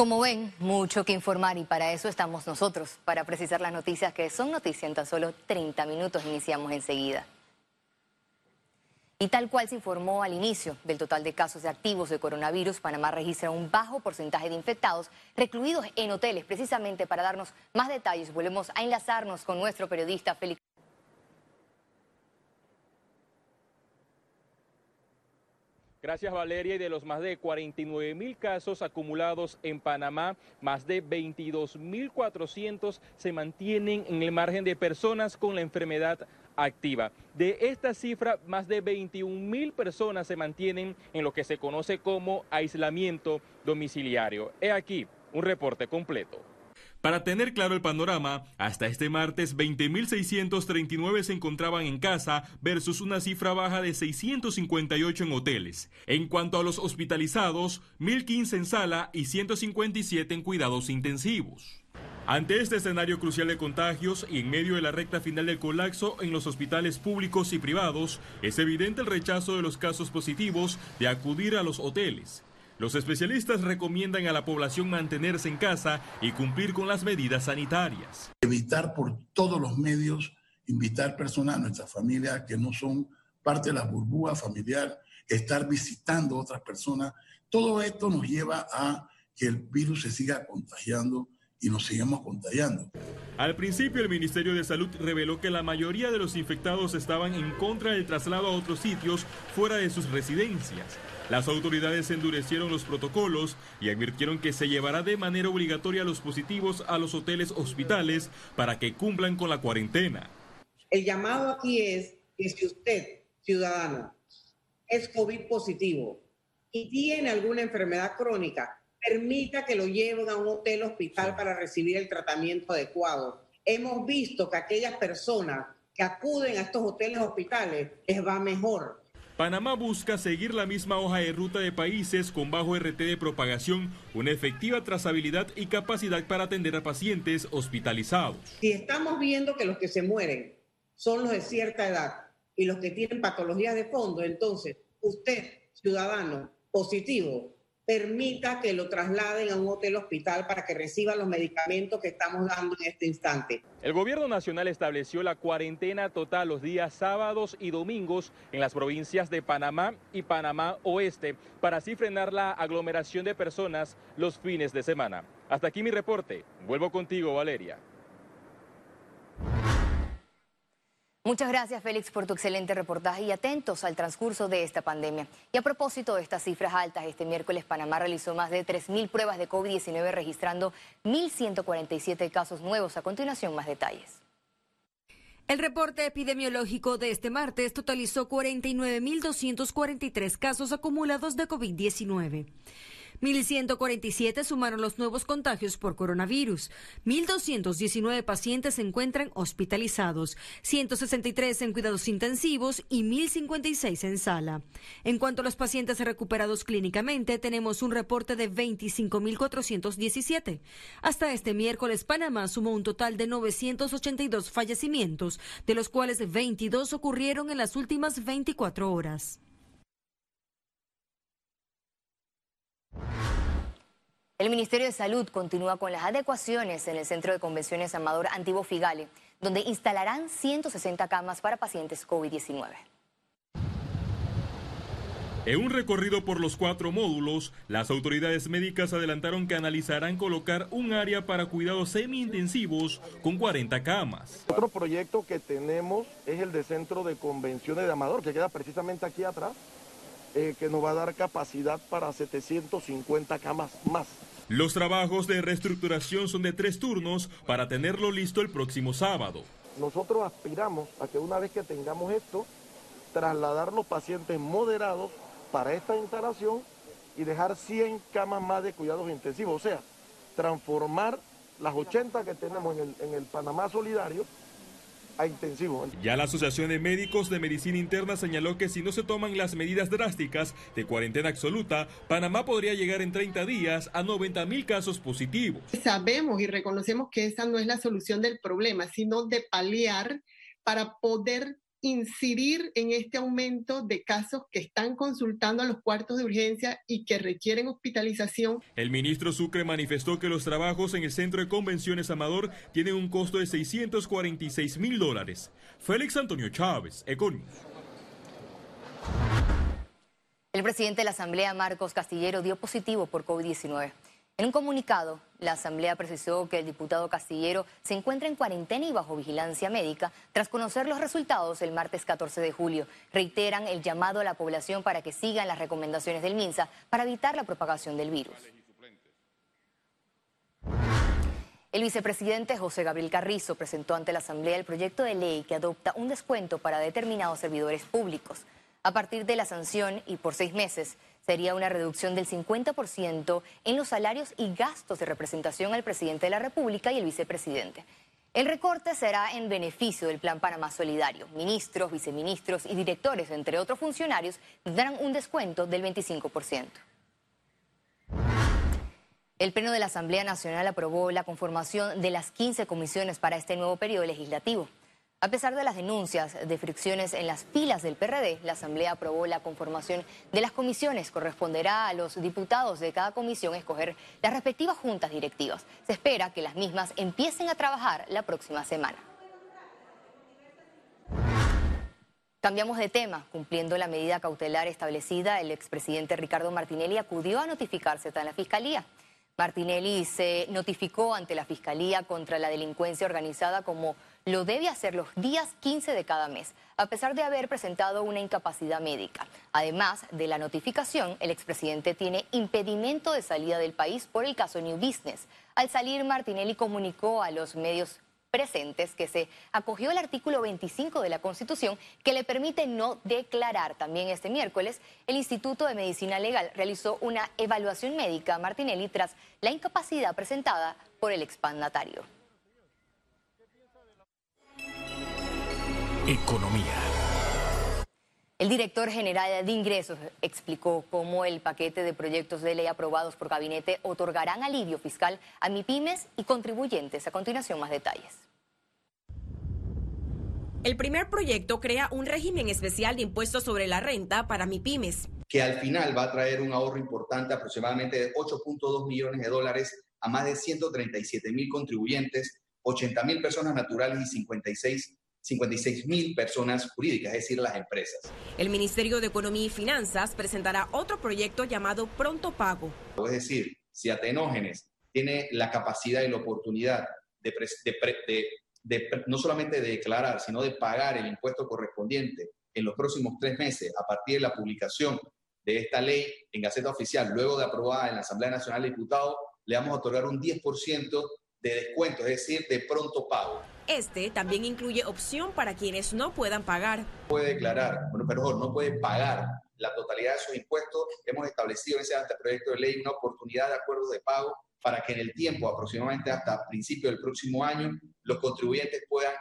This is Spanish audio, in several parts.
Como ven, mucho que informar y para eso estamos nosotros, para precisar las noticias que son noticias en tan solo 30 minutos. Iniciamos enseguida. Y tal cual se informó al inicio del total de casos de activos de coronavirus, Panamá registra un bajo porcentaje de infectados recluidos en hoteles. Precisamente para darnos más detalles, volvemos a enlazarnos con nuestro periodista Félix. Gracias Valeria y de los más de 49 mil casos acumulados en Panamá, más de 22 mil 400 se mantienen en el margen de personas con la enfermedad activa. De esta cifra, más de 21 mil personas se mantienen en lo que se conoce como aislamiento domiciliario. He aquí un reporte completo. Para tener claro el panorama, hasta este martes 20.639 se encontraban en casa versus una cifra baja de 658 en hoteles. En cuanto a los hospitalizados, 1.015 en sala y 157 en cuidados intensivos. Ante este escenario crucial de contagios y en medio de la recta final del colapso en los hospitales públicos y privados, es evidente el rechazo de los casos positivos de acudir a los hoteles. Los especialistas recomiendan a la población mantenerse en casa y cumplir con las medidas sanitarias. Evitar por todos los medios, invitar personas a nuestra familia que no son parte de la burbuja familiar, estar visitando a otras personas. Todo esto nos lleva a que el virus se siga contagiando y nos sigamos contagiando. Al principio el Ministerio de Salud reveló que la mayoría de los infectados estaban en contra del traslado a otros sitios fuera de sus residencias. Las autoridades endurecieron los protocolos y advirtieron que se llevará de manera obligatoria a los positivos a los hoteles hospitales para que cumplan con la cuarentena. El llamado aquí es que si usted, ciudadano, es COVID positivo y tiene alguna enfermedad crónica, permita que lo lleven a un hotel hospital para recibir el tratamiento adecuado. Hemos visto que aquellas personas que acuden a estos hoteles hospitales les va mejor Panamá busca seguir la misma hoja de ruta de países con bajo RT de propagación, una efectiva trazabilidad y capacidad para atender a pacientes hospitalizados. Si estamos viendo que los que se mueren son los de cierta edad y los que tienen patologías de fondo, entonces usted, ciudadano positivo, permita que lo trasladen a un hotel hospital para que reciba los medicamentos que estamos dando en este instante. El gobierno nacional estableció la cuarentena total los días sábados y domingos en las provincias de Panamá y Panamá Oeste para así frenar la aglomeración de personas los fines de semana. Hasta aquí mi reporte. Vuelvo contigo, Valeria. Muchas gracias, Félix, por tu excelente reportaje y atentos al transcurso de esta pandemia. Y a propósito de estas cifras altas, este miércoles Panamá realizó más de 3.000 pruebas de COVID-19, registrando 1.147 casos nuevos. A continuación, más detalles. El reporte epidemiológico de este martes totalizó 49.243 casos acumulados de COVID-19. 1.147 sumaron los nuevos contagios por coronavirus. 1.219 pacientes se encuentran hospitalizados, 163 en cuidados intensivos y 1.056 en sala. En cuanto a los pacientes recuperados clínicamente, tenemos un reporte de 25.417. Hasta este miércoles, Panamá sumó un total de 982 fallecimientos, de los cuales 22 ocurrieron en las últimas 24 horas. El Ministerio de Salud continúa con las adecuaciones en el Centro de Convenciones Amador Antiguo Figale, donde instalarán 160 camas para pacientes COVID-19. En un recorrido por los cuatro módulos, las autoridades médicas adelantaron que analizarán colocar un área para cuidados semi-intensivos con 40 camas. Otro proyecto que tenemos es el de Centro de Convenciones de Amador, que queda precisamente aquí atrás, eh, que nos va a dar capacidad para 750 camas más. Los trabajos de reestructuración son de tres turnos para tenerlo listo el próximo sábado. Nosotros aspiramos a que una vez que tengamos esto, trasladar los pacientes moderados para esta instalación y dejar 100 camas más de cuidados intensivos, o sea, transformar las 80 que tenemos en el, en el Panamá Solidario intensivo. Ya la Asociación de Médicos de Medicina Interna señaló que si no se toman las medidas drásticas de cuarentena absoluta, Panamá podría llegar en 30 días a 90 mil casos positivos. Sabemos y reconocemos que esa no es la solución del problema, sino de paliar para poder incidir en este aumento de casos que están consultando a los cuartos de urgencia y que requieren hospitalización. El ministro Sucre manifestó que los trabajos en el Centro de Convenciones Amador tienen un costo de 646 mil dólares. Félix Antonio Chávez, Econius. El presidente de la Asamblea, Marcos Castillero, dio positivo por COVID-19. En un comunicado, la Asamblea precisó que el diputado Castillero se encuentra en cuarentena y bajo vigilancia médica tras conocer los resultados el martes 14 de julio. Reiteran el llamado a la población para que sigan las recomendaciones del MINSA para evitar la propagación del virus. El vicepresidente José Gabriel Carrizo presentó ante la Asamblea el proyecto de ley que adopta un descuento para determinados servidores públicos. A partir de la sanción y por seis meses, sería una reducción del 50% en los salarios y gastos de representación al presidente de la República y el vicepresidente. El recorte será en beneficio del Plan Panamá Solidario. Ministros, viceministros y directores, entre otros funcionarios, tendrán un descuento del 25%. El Pleno de la Asamblea Nacional aprobó la conformación de las 15 comisiones para este nuevo periodo legislativo. A pesar de las denuncias de fricciones en las filas del PRD, la Asamblea aprobó la conformación de las comisiones. Corresponderá a los diputados de cada comisión escoger las respectivas juntas directivas. Se espera que las mismas empiecen a trabajar la próxima semana. Cambiamos de tema. Cumpliendo la medida cautelar establecida, el expresidente Ricardo Martinelli acudió a notificarse ante la Fiscalía. Martinelli se notificó ante la Fiscalía contra la delincuencia organizada como lo debe hacer los días 15 de cada mes, a pesar de haber presentado una incapacidad médica. Además de la notificación, el expresidente tiene impedimento de salida del país por el caso New Business. Al salir, Martinelli comunicó a los medios presentes que se acogió al artículo 25 de la Constitución que le permite no declarar. También este miércoles el Instituto de Medicina Legal realizó una evaluación médica a Martinelli tras la incapacidad presentada por el expandatario. Economía. El director general de ingresos explicó cómo el paquete de proyectos de ley aprobados por gabinete otorgarán alivio fiscal a MIPIMES y contribuyentes. A continuación, más detalles. El primer proyecto crea un régimen especial de impuestos sobre la renta para MIPIMES. Que al final va a traer un ahorro importante, aproximadamente de 8.2 millones de dólares a más de 137 mil contribuyentes, 80 mil personas naturales y 56 56 mil personas jurídicas, es decir, las empresas. El Ministerio de Economía y Finanzas presentará otro proyecto llamado Pronto Pago. Es decir, si Atenógenes tiene la capacidad y la oportunidad de, no solamente de declarar, sino de pagar el impuesto correspondiente en los próximos tres meses a partir de la publicación de esta ley en Gaceta Oficial, luego de aprobada en la Asamblea Nacional de Diputados, le vamos a otorgar un 10% de descuento, es decir, de pronto pago. Este también incluye opción para quienes no puedan pagar. Puede declarar, bueno, perdón, no puede pagar la totalidad de sus impuestos. Hemos establecido en ese proyecto de ley una oportunidad de acuerdo de pago para que en el tiempo, aproximadamente hasta principio del próximo año, los contribuyentes puedan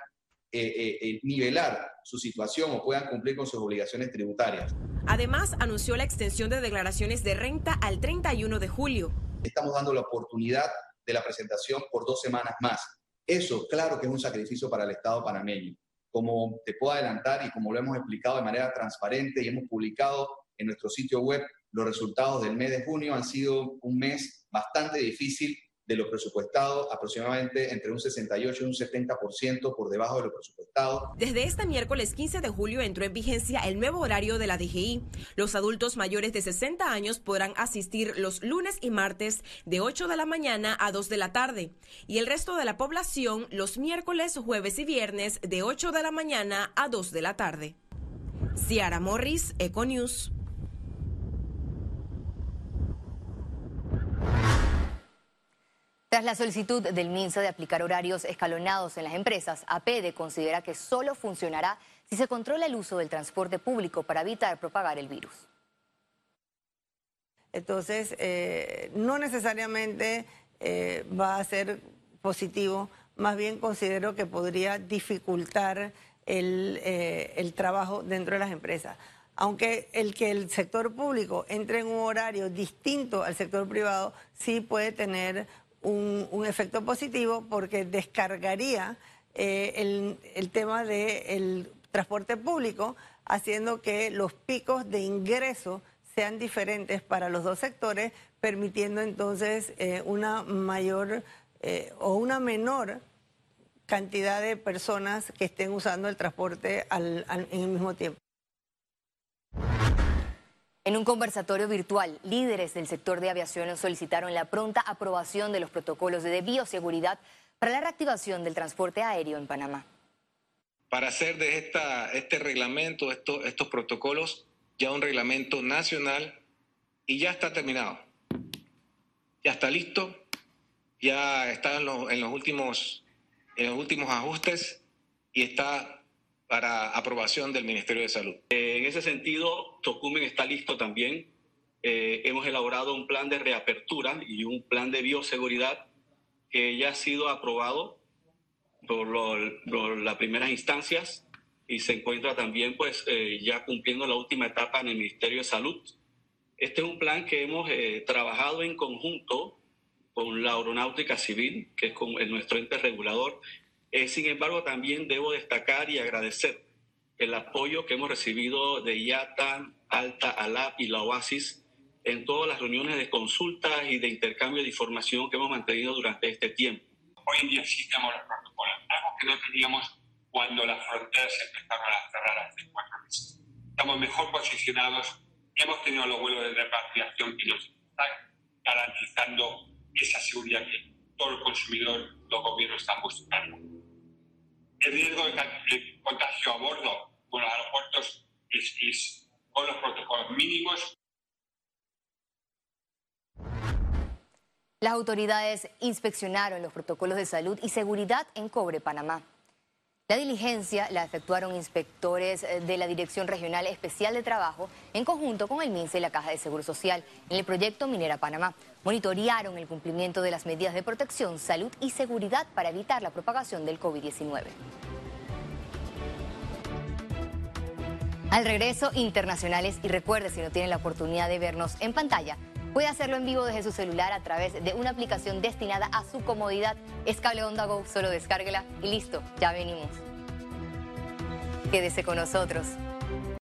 eh, eh, eh, nivelar su situación o puedan cumplir con sus obligaciones tributarias. Además, anunció la extensión de declaraciones de renta al 31 de julio. Estamos dando la oportunidad de la presentación por dos semanas más. Eso, claro que es un sacrificio para el Estado panameño. Como te puedo adelantar y como lo hemos explicado de manera transparente y hemos publicado en nuestro sitio web, los resultados del mes de junio han sido un mes bastante difícil de lo presupuestado, aproximadamente entre un 68 y un 70% por debajo de lo presupuestado. Desde este miércoles 15 de julio entró en vigencia el nuevo horario de la DGI. Los adultos mayores de 60 años podrán asistir los lunes y martes de 8 de la mañana a 2 de la tarde y el resto de la población los miércoles, jueves y viernes de 8 de la mañana a 2 de la tarde. Ciara Morris, Econews. Tras la solicitud del MINSA de aplicar horarios escalonados en las empresas, APD considera que solo funcionará si se controla el uso del transporte público para evitar propagar el virus. Entonces, eh, no necesariamente eh, va a ser positivo, más bien considero que podría dificultar el, eh, el trabajo dentro de las empresas aunque el que el sector público entre en un horario distinto al sector privado sí puede tener un, efecto positivo porque descargaría eh, el, tema del transporte público, haciendo que los picos de ingreso sean diferentes para los dos sectores, permitiendo entonces eh, una mayor eh, o una menor cantidad de personas que estén usando el transporte en el mismo tiempo. En un conversatorio virtual, líderes del sector de aviación solicitaron la pronta aprobación de los protocolos de bioseguridad para la reactivación del transporte aéreo en Panamá. Para hacer de esta, este reglamento, estos protocolos, ya un reglamento nacional y ya está terminado. Ya está listo, ya está en en los últimos, en los últimos ajustes y está para aprobación del Ministerio de Salud. Eh, en ese sentido, Tocumen está listo también. Eh, hemos elaborado un plan de reapertura y un plan de bioseguridad que ya ha sido aprobado por, las primeras instancias y se encuentra también pues eh, ya cumpliendo la última etapa en el Ministerio de Salud. Este es un plan que hemos trabajado en conjunto con la Aeronáutica Civil, que es con, nuestro ente regulador, eh, sin embargo, también debo destacar y agradecer el apoyo que hemos recibido de IATA, Alta, ALAP y la OASIS en todas las reuniones de consultas y de intercambio de información que hemos mantenido durante este tiempo. Hoy en día sí tenemos los protocolos, algo que no teníamos cuando las fronteras empezaron a cerrar hace cuatro meses. Estamos mejor posicionados, hemos tenido los vuelos de repatriación que nos están garantizando esa seguridad que todo el consumidor, los gobiernos están buscando el riesgo de contagio a bordo con los aeropuertos es, con los protocolos mínimos. Las autoridades inspeccionaron los protocolos de salud y seguridad en Cobre, Panamá. La diligencia la efectuaron inspectores eh, de la Dirección Regional Especial de Trabajo en conjunto con el MINSE y la Caja de Seguro Social en el proyecto Minera Panamá. Monitorearon el cumplimiento de las medidas de protección, salud y seguridad para evitar la propagación del COVID-19. Al regreso, internacionales y recuerde si no tienen la oportunidad de vernos en pantalla, Puede hacerlo en vivo desde su celular a través de una aplicación destinada a su comodidad. Es Cable Onda Go, solo descárguela y listo, ya venimos. Quédese con nosotros.